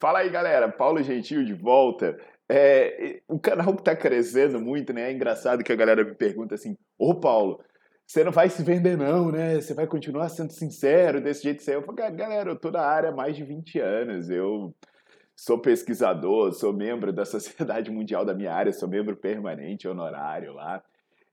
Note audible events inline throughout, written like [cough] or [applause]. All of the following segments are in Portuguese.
Fala aí, galera. Paulo Gentil de volta. É, o canal está crescendo muito, né? É engraçado que a galera me pergunta assim: Ô Paulo, você não vai se vender, não, né? Você vai continuar sendo sincero desse jeito que Eu falo, galera, eu tô na área há mais de 20 anos. Eu sou pesquisador, sou membro da [laughs] Sociedade Mundial da minha área, sou membro permanente, honorário lá.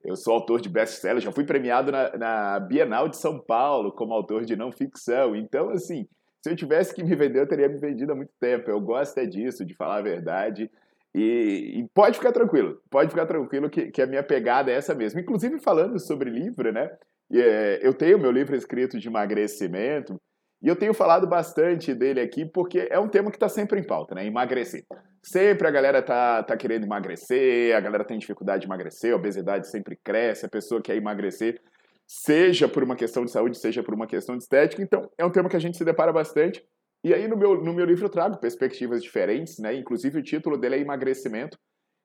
Eu sou autor de best-seller, já fui premiado na, na Bienal de São Paulo como autor de não ficção. Então, assim, se eu tivesse que me vender, eu teria me vendido há muito tempo. Eu gosto é disso, de falar a verdade. E, e pode ficar tranquilo, pode ficar tranquilo que, que, a minha pegada é essa mesmo. Inclusive, falando sobre livro, né? É, eu tenho meu livro escrito de emagrecimento e eu tenho falado bastante dele aqui porque é um tema que está sempre em pauta, né? Emagrecer. Sempre a galera tá, tá querendo emagrecer, a galera tem dificuldade de emagrecer, a obesidade sempre cresce, a pessoa quer emagrecer seja por uma questão de saúde, seja por uma questão de estética. Então, é um tema que a gente se depara bastante. E aí, no meu, no meu livro, eu trago perspectivas diferentes, né? Inclusive, o título dele é Emagrecimento,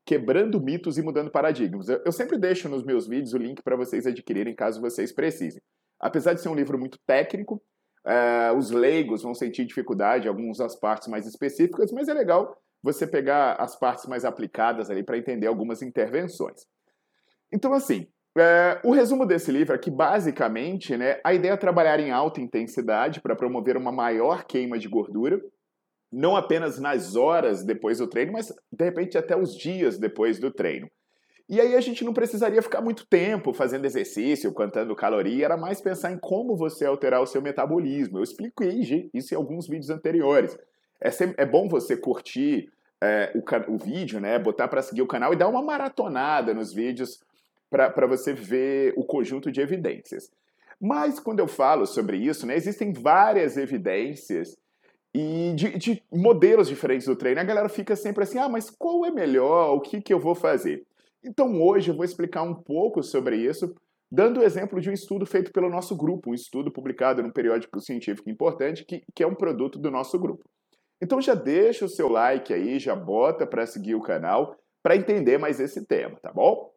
Quebrando Mitos e Mudando Paradigmas. Eu, eu sempre deixo nos meus vídeos o link para vocês adquirirem, caso vocês precisem. Apesar de ser um livro muito técnico, uh, os leigos vão sentir dificuldade algumas das partes mais específicas, mas é legal você pegar as partes mais aplicadas ali para entender algumas intervenções. Então, assim, é, o resumo desse livro é que, basicamente, né, a ideia é trabalhar em alta intensidade para promover uma maior queima de gordura, não apenas nas horas depois do treino, mas de repente até os dias depois do treino. E aí a gente não precisaria ficar muito tempo fazendo exercício, contando caloria, era mais pensar em como você alterar o seu metabolismo. Eu expliquei isso em alguns vídeos anteriores. É, sempre, é bom você curtir é, o, o vídeo, né, botar para seguir o canal e dar uma maratonada nos vídeos para você ver o conjunto de evidências. Mas quando eu falo sobre isso, né, existem várias evidências e de, de, modelos diferentes do treino. A galera fica sempre assim: ah, mas qual é melhor? O que, que eu vou fazer? Então hoje eu vou explicar um pouco sobre isso, dando o exemplo de um estudo feito pelo nosso grupo, um estudo publicado num periódico científico importante, que, que é um produto do nosso grupo. Então já deixa o seu like aí, já bota para seguir o canal para entender mais esse tema, tá bom?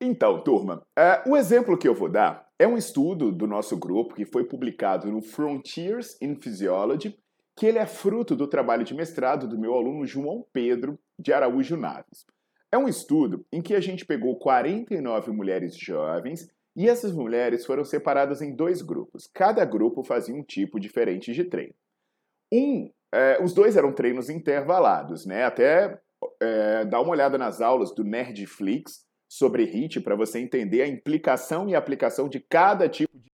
Então, turma, uh, o exemplo que eu vou dar é um estudo do nosso grupo que foi publicado no Frontiers in Physiology, que ele é fruto do trabalho de mestrado do meu aluno João Pedro de Araújo Naves. É um estudo em que a gente pegou 49 mulheres jovens e essas mulheres foram separadas em dois grupos. Cada grupo fazia um tipo diferente de treino. Um, é, os dois eram treinos intervalados, né? Até é, dá uma olhada nas aulas do Nerdflix, sobre HIT para você entender a implicação e aplicação de cada tipo de,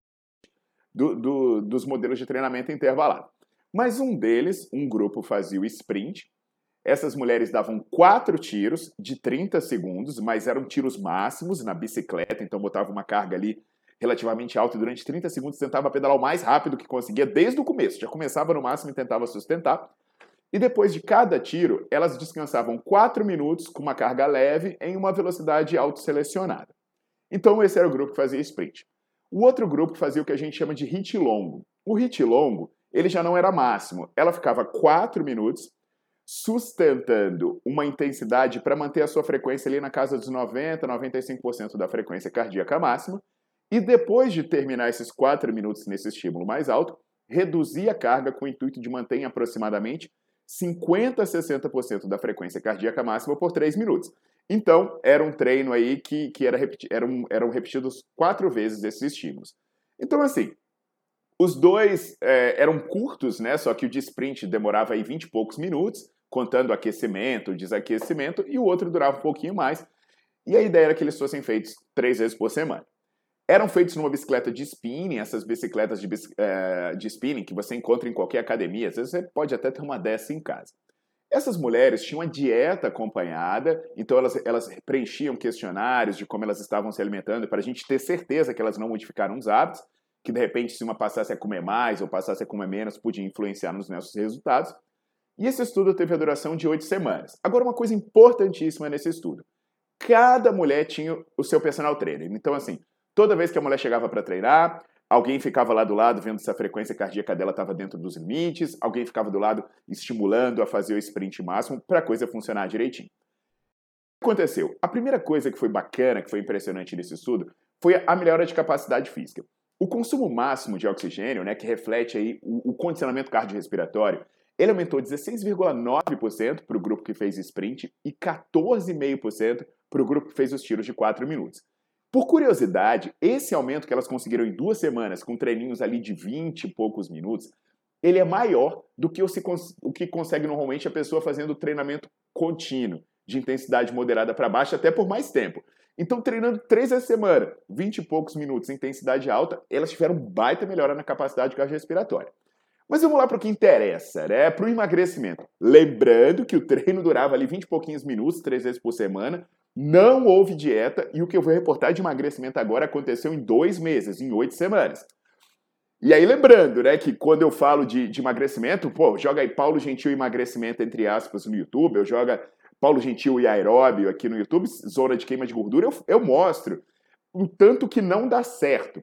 do, do, dos modelos de treinamento intervalado. Mas um deles, um grupo fazia o sprint. Essas mulheres davam quatro tiros de 30 segundos, mas eram tiros máximos na bicicleta, então botava uma carga ali relativamente alta e durante 30 segundos tentava pedalar o mais rápido que conseguia desde o começo. Já começava no máximo e tentava sustentar. E depois de cada tiro, elas descansavam 4 minutos com uma carga leve em uma velocidade autoselecionada. Então esse era o grupo que fazia sprint. O outro grupo fazia o que a gente chama de hit longo. O hit longo, ele já não era máximo. Ela ficava 4 minutos sustentando uma intensidade para manter a sua frequência ali na casa dos 90, 95% da frequência cardíaca máxima. E depois de terminar esses 4 minutos nesse estímulo mais alto, reduzia a carga com o intuito de manter aproximadamente 50 a 60% da frequência cardíaca máxima por 3 minutos. Então, era um treino aí que, que era repeti eram, eram repetidos quatro vezes esses estímulos. Então, assim, os dois é, eram curtos, né? Só que o de sprint demorava aí 20 e poucos minutos, contando aquecimento, desaquecimento, e o outro durava um pouquinho mais. E a ideia era que eles fossem feitos três vezes por semana. Eram feitos numa bicicleta de spinning, essas bicicletas de, é, de spinning que você encontra em qualquer academia, às vezes você pode até ter uma dessa em casa. Essas mulheres tinham uma dieta acompanhada, então elas, elas preenchiam questionários de como elas estavam se alimentando, para a gente ter certeza que elas não modificaram os hábitos, que de repente se uma passasse a comer mais ou passasse a comer menos, podia influenciar nos nossos resultados. E esse estudo teve a duração de oito semanas. Agora, uma coisa importantíssima nesse estudo. Cada mulher tinha o seu personal trainer. Então, assim, toda vez que a mulher chegava para treinar, alguém ficava lá do lado vendo se a frequência cardíaca dela estava dentro dos limites, alguém ficava do lado estimulando a fazer o sprint máximo para a coisa funcionar direitinho. O que aconteceu? A primeira coisa que foi bacana, que foi impressionante nesse estudo, foi a melhora de capacidade física. O consumo máximo de oxigênio, né, que reflete aí o, o condicionamento cardiorrespiratório, ele aumentou 16,9% para o grupo que fez sprint e 14,5% para o grupo que fez os tiros de 4 minutos. Por curiosidade, esse aumento que elas conseguiram em duas semanas, com treininhos ali de 20 e poucos minutos, ele é maior do que o, que consegue normalmente a pessoa fazendo treinamento contínuo, de intensidade moderada para baixa, até por mais tempo. Então, treinando três vezes a semana, 20 e poucos minutos, intensidade alta, elas tiveram baita melhora na capacidade cardiorrespiratória. Mas vamos lá para o que interessa, né? Para o emagrecimento. Lembrando que o treino durava ali 20 e pouquinhos minutos, três vezes por semana, não houve dieta e o que eu vou reportar de emagrecimento agora aconteceu em dois meses, em oito semanas. E aí, lembrando, né, que quando eu falo de, de emagrecimento, pô, joga aí Paulo Gentil emagrecimento entre aspas no YouTube, eu joga Paulo Gentil e aeróbio aqui no YouTube, zona de queima de gordura, eu, eu mostro o tanto que não dá certo.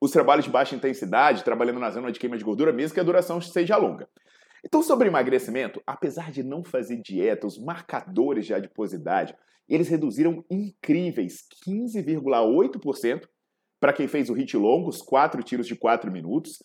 Os trabalhos de baixa intensidade, trabalhando na zona de queima de gordura, mesmo que a duração seja longa. Então, sobre emagrecimento, apesar de não fazer dieta, os marcadores de adiposidade, eles reduziram incríveis 15,8% para quem fez o hit longo, os quatro tiros de 4 minutos,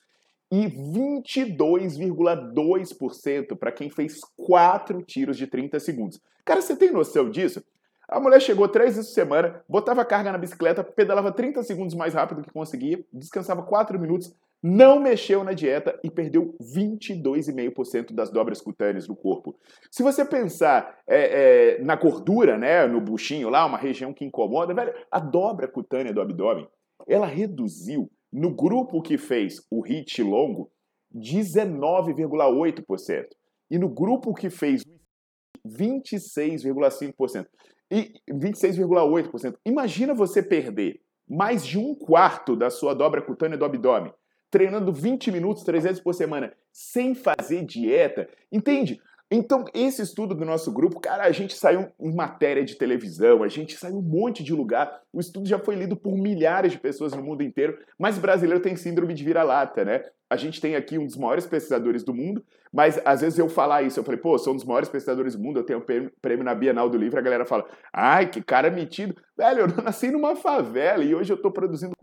e 22,2% para quem fez quatro tiros de 30 segundos. Cara, você tem noção disso? A mulher chegou três vezes por semana, botava carga na bicicleta, pedalava 30 segundos mais rápido que conseguia, descansava 4 minutos, não mexeu na dieta e perdeu 22,5% das dobras cutâneas do corpo. Se você pensar é, é, na gordura, né, no buchinho lá, uma região que incomoda, velho, a dobra cutânea do abdômen, ela reduziu no grupo que fez o HIT longo 19,8% e no grupo que fez 26,5% e 26,8%. Imagina você perder mais de um quarto da sua dobra cutânea do abdômen treinando 20 minutos, três vezes por semana, sem fazer dieta. Entende? Então, esse estudo do nosso grupo, cara, a gente saiu em matéria de televisão, a gente saiu um monte de lugar. O estudo já foi lido por milhares de pessoas no mundo inteiro, mas brasileiro tem síndrome de vira-lata, né? A gente tem aqui um dos maiores pesquisadores do mundo, mas às vezes eu falar isso, eu falei, pô, sou um dos maiores pesquisadores do mundo, eu tenho um prêmio na Bienal do Livro, a galera fala, ai, que cara metido. Velho, eu [laughs] nasci numa favela e hoje eu tô produzindo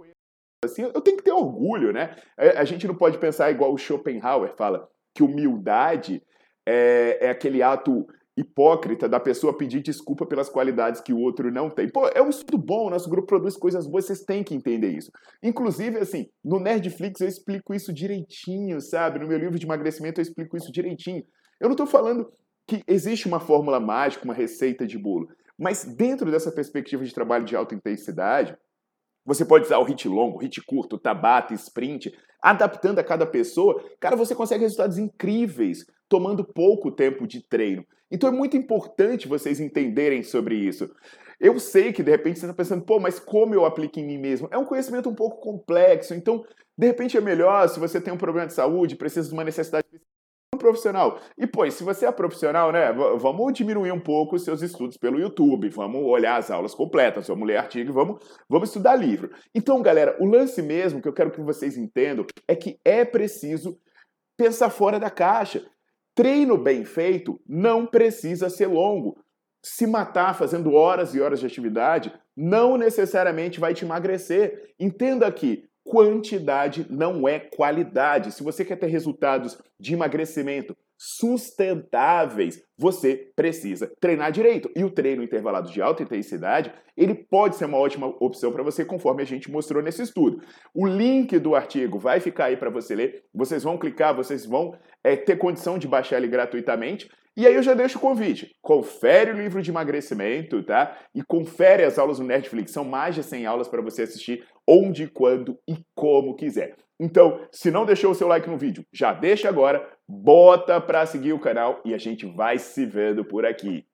assim, eu tenho que ter orgulho, né? A gente não pode pensar igual o Schopenhauer fala, que humildade é, é aquele ato hipócrita da pessoa pedir desculpa pelas qualidades que o outro não tem. Pô, é um estudo bom, nosso grupo produz coisas boas, vocês têm que entender isso. Inclusive, assim, no Nerdflix eu explico isso direitinho, sabe? No meu livro de emagrecimento eu explico isso direitinho. Eu não estou falando que existe uma fórmula mágica, uma receita de bolo, mas dentro dessa perspectiva de trabalho de alta intensidade, você pode usar o hit longo, hit curto, tabata, sprint, adaptando a cada pessoa. Cara, você consegue resultados incríveis tomando pouco tempo de treino. Então é muito importante vocês entenderem sobre isso. Eu sei que de repente você está pensando, pô, mas como eu aplico em mim mesmo? É um conhecimento um pouco complexo, então de repente é melhor se você tem um problema de saúde, precisa de uma necessidade profissional. E, pois, se você é profissional, né, vamos diminuir um pouco os seus estudos pelo YouTube, vamos olhar as aulas completas, vamos ler artigo, vamos, vamos estudar livro. Então, galera, o lance mesmo que eu quero que vocês entendam é que é preciso pensar fora da caixa. Treino bem feito não precisa ser longo. Se matar fazendo horas e horas de atividade não necessariamente vai te emagrecer. Entenda que quantidade não é qualidade. Se você quer ter resultados de emagrecimento sustentáveis, você precisa treinar direito. E o treino intervalado de alta intensidade, ele pode ser uma ótima opção para você, conforme a gente mostrou nesse estudo. O link do artigo vai ficar aí para você ler. Vocês vão clicar, vocês vão é, ter condição de baixar ele gratuitamente. E aí eu já deixo o convite. Confere o livro de emagrecimento, tá? E confere as aulas no Netflix. São mais de 100 aulas para você assistir onde, quando e como quiser. Então, se não deixou o seu like no vídeo, já deixa agora, bota para seguir o canal e a gente vai se vendo por aqui.